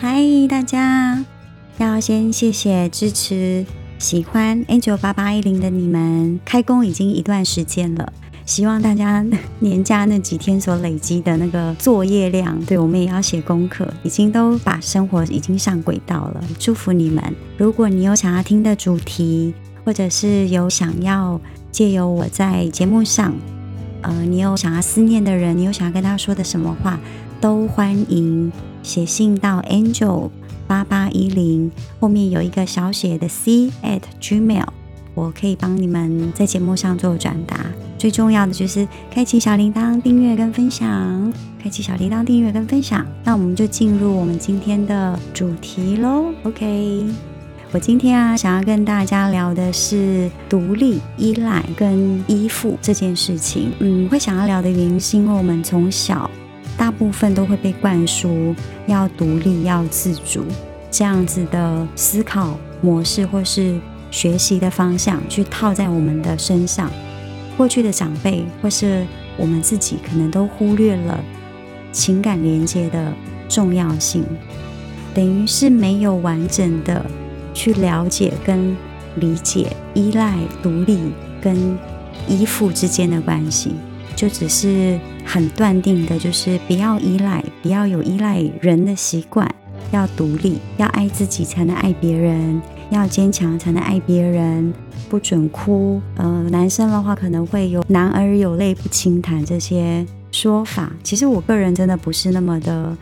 嗨，大家！要先谢谢支持、喜欢 Angel 八八一零的你们。开工已经一段时间了，希望大家 年假那几天所累积的那个作业量，对我们也要写功课，已经都把生活已经上轨道了。祝福你们！如果你有想要听的主题，或者是有想要借由我在节目上，呃，你有想要思念的人，你有想要跟他说的什么话，都欢迎写信到 Angel 八八一零后面有一个小写的 C at Gmail，我可以帮你们在节目上做转达。最重要的就是开启小铃铛、订阅跟分享，开启小铃铛、订阅跟分享。那我们就进入我们今天的主题喽。OK。我今天啊，想要跟大家聊的是独立、依赖跟依附这件事情。嗯，会想要聊的原因是因为我们从小大部分都会被灌输要独立、要自主这样子的思考模式，或是学习的方向，去套在我们的身上。过去的长辈或是我们自己，可能都忽略了情感连接的重要性，等于是没有完整的。去了解跟理解依赖、独立跟依附之间的关系，就只是很断定的，就是不要依赖，不要有依赖人的习惯，要独立，要爱自己才能爱别人，要坚强才能爱别人，不准哭。呃，男生的话可能会有“男儿有泪不轻弹”这些说法，其实我个人真的不是那么的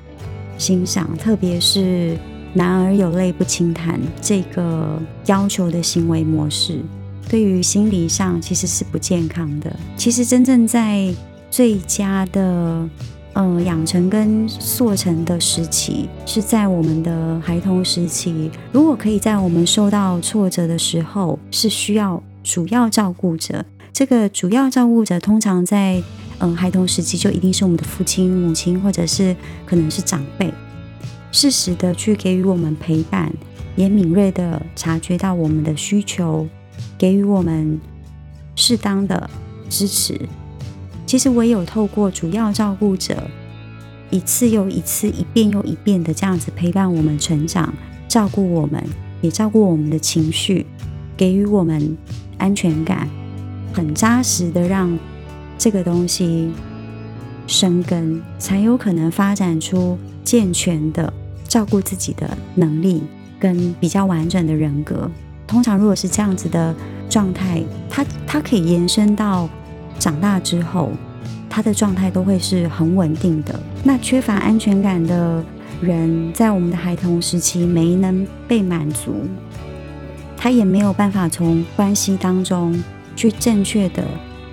欣赏，特别是。男儿有泪不轻弹，这个要求的行为模式，对于心理上其实是不健康的。其实真正在最佳的呃养成跟塑成的时期，是在我们的孩童时期。如果可以在我们受到挫折的时候，是需要主要照顾者。这个主要照顾者通常在嗯孩童时期就一定是我们的父亲、母亲，或者是可能是长辈。适时的去给予我们陪伴，也敏锐的察觉到我们的需求，给予我们适当的支持。其实唯有透过主要照顾者一次又一次、一遍又一遍的这样子陪伴我们成长，照顾我们，也照顾我们的情绪，给予我们安全感，很扎实的让这个东西生根，才有可能发展出健全的。照顾自己的能力跟比较完整的人格，通常如果是这样子的状态，他他可以延伸到长大之后，他的状态都会是很稳定的。那缺乏安全感的人，在我们的孩童时期没能被满足，他也没有办法从关系当中去正确的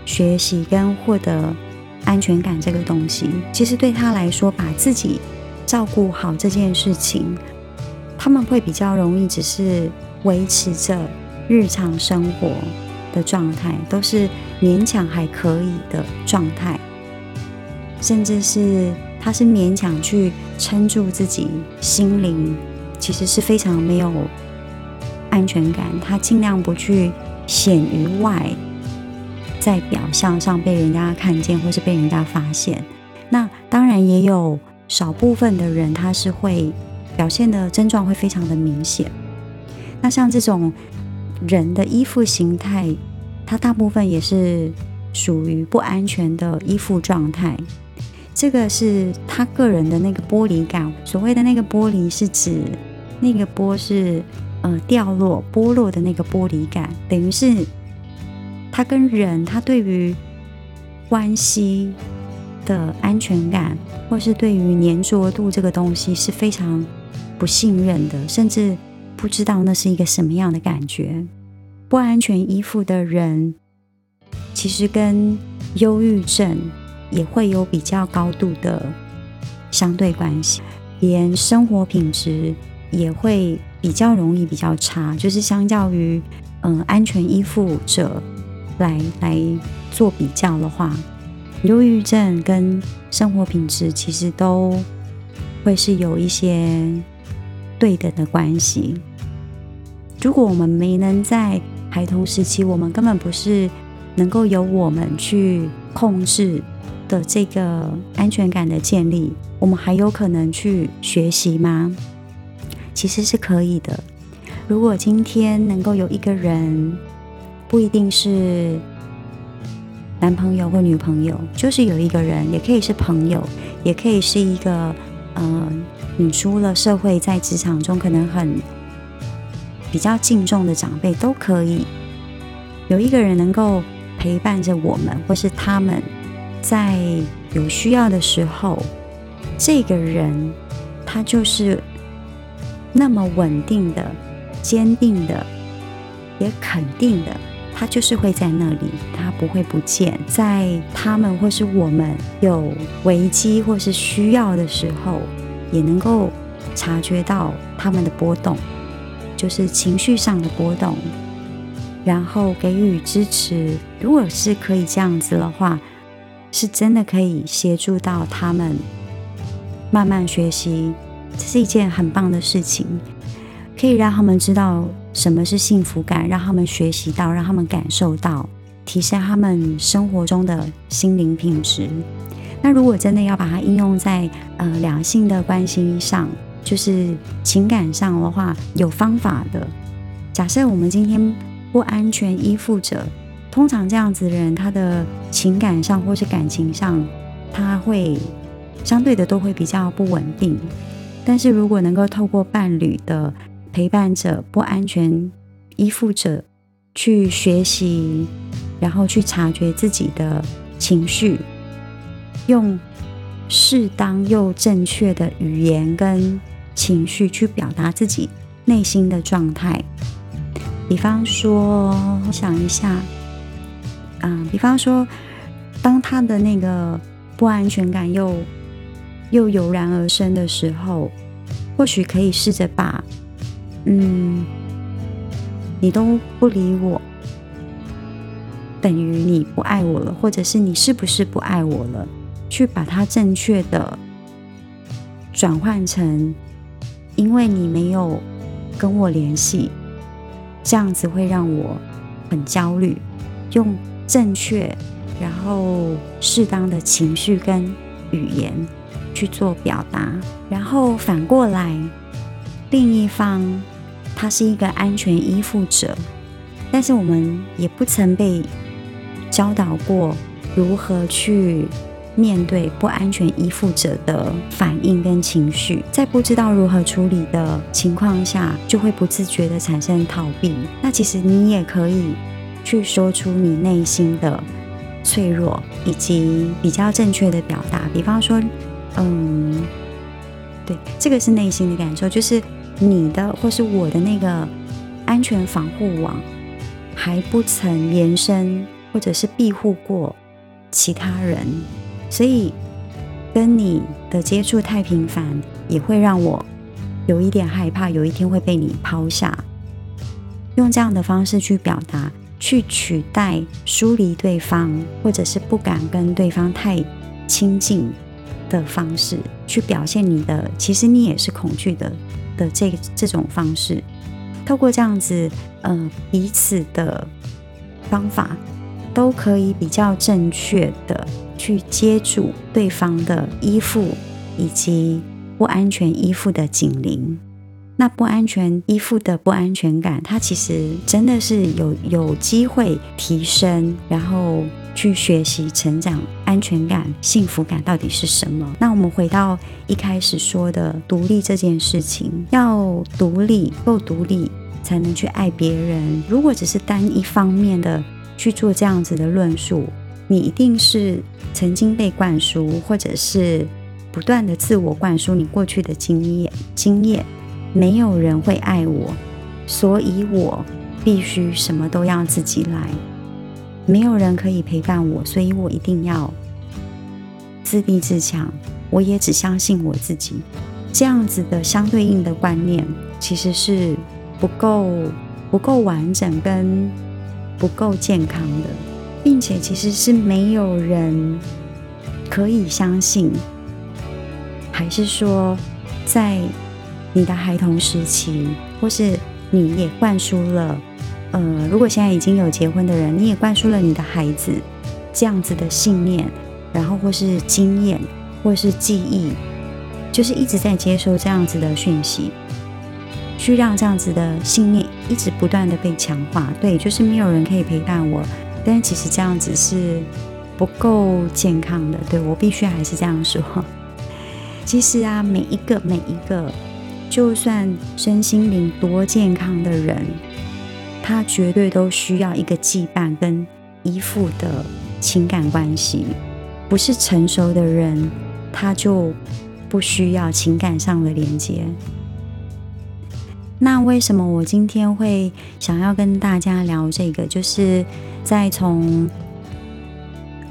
学习跟获得安全感这个东西。其实对他来说，把自己照顾好这件事情，他们会比较容易，只是维持着日常生活的状态，都是勉强还可以的状态，甚至是他是勉强去撑住自己心灵，其实是非常没有安全感。他尽量不去显于外，在表象上被人家看见或是被人家发现。那当然也有。少部分的人，他是会表现的症状会非常的明显。那像这种人的依附形态，他大部分也是属于不安全的依附状态。这个是他个人的那个剥离感。所谓的那个剥离，是指那个剥是呃掉落、剥落的那个剥离感，等于是他跟人，他对于关系。的安全感，或是对于粘着度这个东西是非常不信任的，甚至不知道那是一个什么样的感觉。不安全依附的人，其实跟忧郁症也会有比较高度的相对关系，连生活品质也会比较容易比较差。就是相较于嗯安全依附者来来做比较的话。忧郁症跟生活品质其实都会是有一些对等的关系。如果我们没能在孩童时期，我们根本不是能够由我们去控制的这个安全感的建立，我们还有可能去学习吗？其实是可以的。如果今天能够有一个人，不一定是男朋友或女朋友，就是有一个人，也可以是朋友，也可以是一个，嗯，你出了社会，在职场中可能很比较敬重的长辈，都可以有一个人能够陪伴着我们，或是他们在有需要的时候，这个人他就是那么稳定的。坚定的，也肯定的，他就是会在那里，他不会不见。在他们或是我们有危机或是需要的时候，也能够察觉到他们的波动，就是情绪上的波动，然后给予支持。如果是可以这样子的话，是真的可以协助到他们慢慢学习，这是一件很棒的事情。可以让他们知道什么是幸福感，让他们学习到，让他们感受到，提升他们生活中的心灵品质。那如果真的要把它应用在呃两性的关系上，就是情感上的话，有方法的。假设我们今天不安全依附者，通常这样子的人，他的情感上或是感情上，他会相对的都会比较不稳定。但是如果能够透过伴侣的陪伴者、不安全依附者去学习，然后去察觉自己的情绪，用适当又正确的语言跟情绪去表达自己内心的状态。比方说，我想一下，嗯，比方说，当他的那个不安全感又又油然而生的时候，或许可以试着把。嗯，你都不理我，等于你不爱我了，或者是你是不是不爱我了？去把它正确的转换成，因为你没有跟我联系，这样子会让我很焦虑。用正确，然后适当的情绪跟语言去做表达，然后反过来，另一方。他是一个安全依附者，但是我们也不曾被教导过如何去面对不安全依附者的反应跟情绪，在不知道如何处理的情况下，就会不自觉的产生逃避。那其实你也可以去说出你内心的脆弱，以及比较正确的表达，比方说，嗯，对，这个是内心的感受，就是。你的或是我的那个安全防护网还不曾延伸，或者是庇护过其他人，所以跟你的接触太频繁，也会让我有一点害怕，有一天会被你抛下。用这样的方式去表达，去取代疏离对方，或者是不敢跟对方太亲近的方式，去表现你的，其实你也是恐惧的。的这这种方式，透过这样子，呃，彼此的方法，都可以比较正确的去接住对方的依附以及不安全依附的紧邻。那不安全依附的不安全感，它其实真的是有有机会提升，然后。去学习、成长、安全感、幸福感到底是什么？那我们回到一开始说的独立这件事情，要独立、够独立，才能去爱别人。如果只是单一方面的去做这样子的论述，你一定是曾经被灌输，或者是不断的自我灌输你过去的经验。经验，没有人会爱我，所以我必须什么都要自己来。没有人可以陪伴我，所以我一定要自立自强。我也只相信我自己，这样子的相对应的观念其实是不够不够完整跟不够健康的，并且其实是没有人可以相信，还是说在你的孩童时期，或是你也灌输了。呃，如果现在已经有结婚的人，你也灌输了你的孩子这样子的信念，然后或是经验，或是记忆，就是一直在接收这样子的讯息。去让这样子的信念一直不断的被强化。对，就是没有人可以陪伴我，但其实这样子是不够健康的。对我必须还是这样说。其实啊，每一个每一个，就算身心灵多健康的人，他绝对都需要一个羁绊跟依附的情感关系。不是成熟的人，他就不需要情感上的连接。那为什么我今天会想要跟大家聊这个？就是在从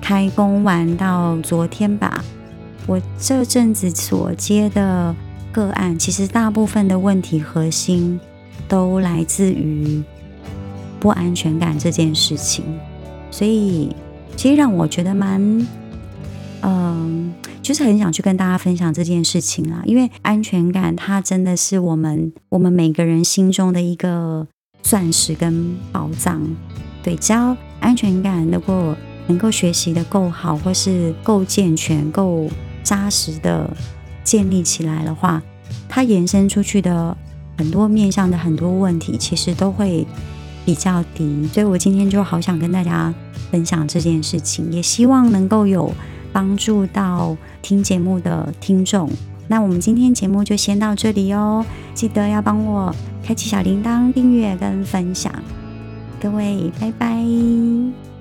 开工完到昨天吧。我这阵子所接的个案，其实大部分的问题核心都来自于不安全感这件事情，所以其实让我觉得蛮，嗯，就是很想去跟大家分享这件事情啦，因为安全感它真的是我们我们每个人心中的一个钻石跟宝藏，对，只要安全感如果能够学习的够好，或是够健全，够。扎实的建立起来的话，它延伸出去的很多面向的很多问题，其实都会比较低。所以我今天就好想跟大家分享这件事情，也希望能够有帮助到听节目的听众。那我们今天节目就先到这里哦，记得要帮我开启小铃铛、订阅跟分享。各位，拜拜。